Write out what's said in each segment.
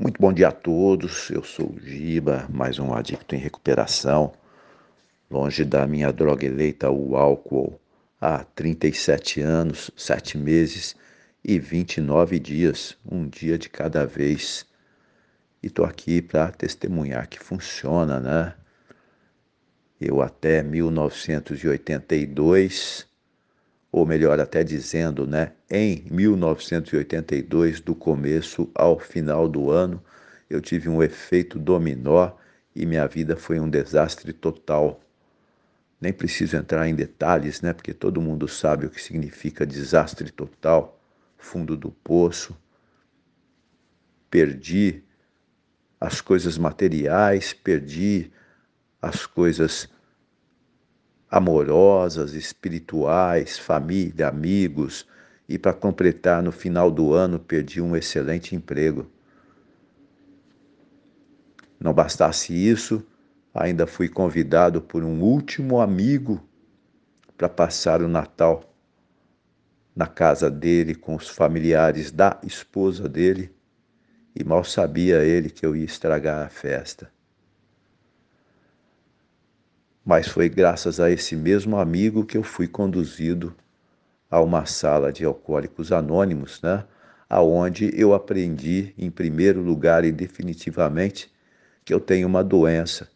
Muito bom dia a todos. Eu sou o Giba, mais um adicto em recuperação, longe da minha droga eleita, o álcool, há 37 anos, 7 meses e 29 dias, um dia de cada vez. E estou aqui para testemunhar que funciona, né? Eu até 1982 ou melhor até dizendo, né, em 1982, do começo ao final do ano, eu tive um efeito dominó e minha vida foi um desastre total. Nem preciso entrar em detalhes, né, porque todo mundo sabe o que significa desastre total, fundo do poço. Perdi as coisas materiais, perdi as coisas amorosas, espirituais, família, amigos, e para completar, no final do ano, perdi um excelente emprego. Não bastasse isso, ainda fui convidado por um último amigo para passar o Natal na casa dele com os familiares da esposa dele, e mal sabia ele que eu ia estragar a festa mas foi graças a esse mesmo amigo que eu fui conduzido a uma sala de alcoólicos anônimos, né? aonde eu aprendi em primeiro lugar e definitivamente que eu tenho uma doença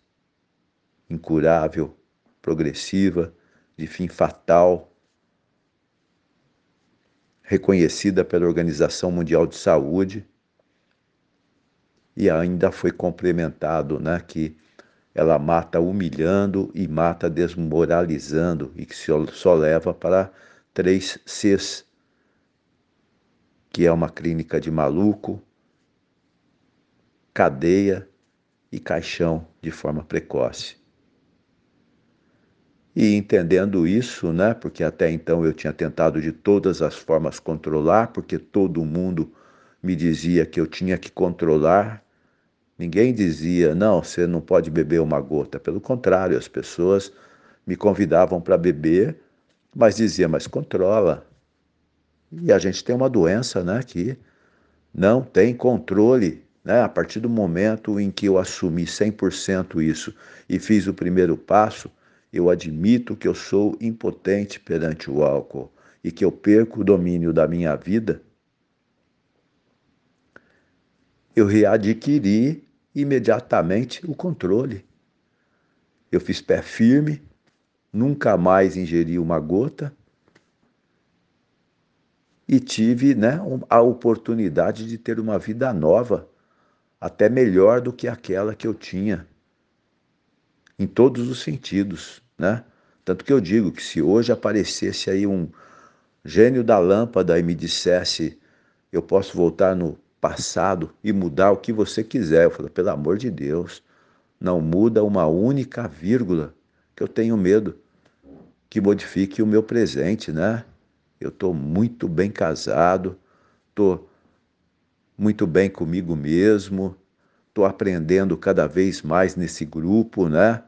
incurável, progressiva, de fim fatal, reconhecida pela Organização Mundial de Saúde, e ainda foi complementado, né, que ela mata humilhando e mata desmoralizando, e que só leva para três Cs, que é uma clínica de maluco, cadeia e caixão de forma precoce. E entendendo isso, né, porque até então eu tinha tentado de todas as formas controlar, porque todo mundo me dizia que eu tinha que controlar Ninguém dizia, não, você não pode beber uma gota. Pelo contrário, as pessoas me convidavam para beber, mas dizia, mas controla. E a gente tem uma doença, né, que não tem controle, né? A partir do momento em que eu assumi 100% isso e fiz o primeiro passo, eu admito que eu sou impotente perante o álcool e que eu perco o domínio da minha vida eu readquiri imediatamente o controle. Eu fiz pé firme, nunca mais ingeri uma gota e tive né, a oportunidade de ter uma vida nova, até melhor do que aquela que eu tinha, em todos os sentidos. Né? Tanto que eu digo que se hoje aparecesse aí um gênio da lâmpada e me dissesse eu posso voltar no passado e mudar o que você quiser. Eu falo, pelo amor de Deus, não muda uma única vírgula, que eu tenho medo que modifique o meu presente, né? Eu estou muito bem casado, estou muito bem comigo mesmo, estou aprendendo cada vez mais nesse grupo, né?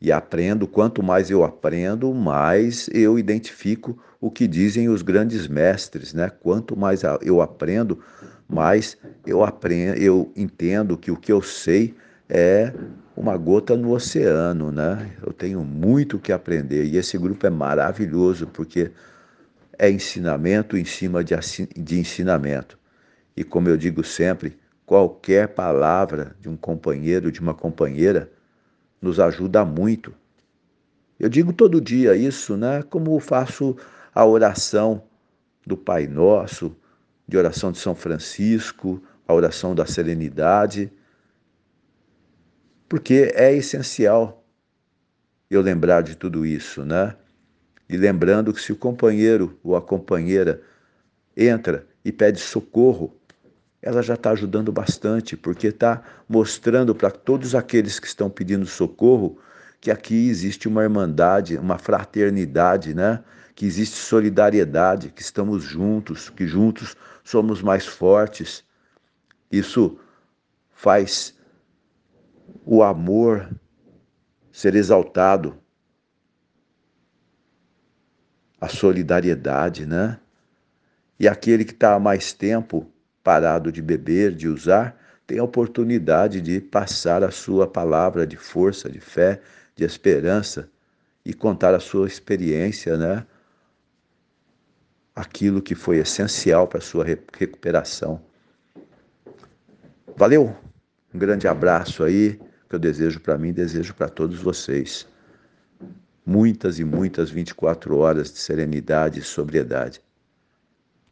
E aprendo, quanto mais eu aprendo, mais eu identifico o que dizem os grandes mestres, né? Quanto mais eu aprendo, mais eu aprendo, eu entendo que o que eu sei é uma gota no oceano, né? Eu tenho muito que aprender e esse grupo é maravilhoso porque é ensinamento em cima de, de ensinamento. E como eu digo sempre, qualquer palavra de um companheiro, de uma companheira, nos ajuda muito. Eu digo todo dia isso, né? Como faço a oração do Pai Nosso, de oração de São Francisco, a oração da serenidade, porque é essencial eu lembrar de tudo isso, né? E lembrando que se o companheiro ou a companheira entra e pede socorro, ela já está ajudando bastante, porque está mostrando para todos aqueles que estão pedindo socorro que aqui existe uma irmandade, uma fraternidade, né? que existe solidariedade, que estamos juntos, que juntos somos mais fortes. Isso faz o amor ser exaltado, a solidariedade, né? E aquele que está há mais tempo parado de beber, de usar, tem a oportunidade de passar a sua palavra de força, de fé, de esperança e contar a sua experiência, né? Aquilo que foi essencial para a sua recuperação. Valeu! Um grande abraço aí, que eu desejo para mim, desejo para todos vocês. Muitas e muitas 24 horas de serenidade e sobriedade.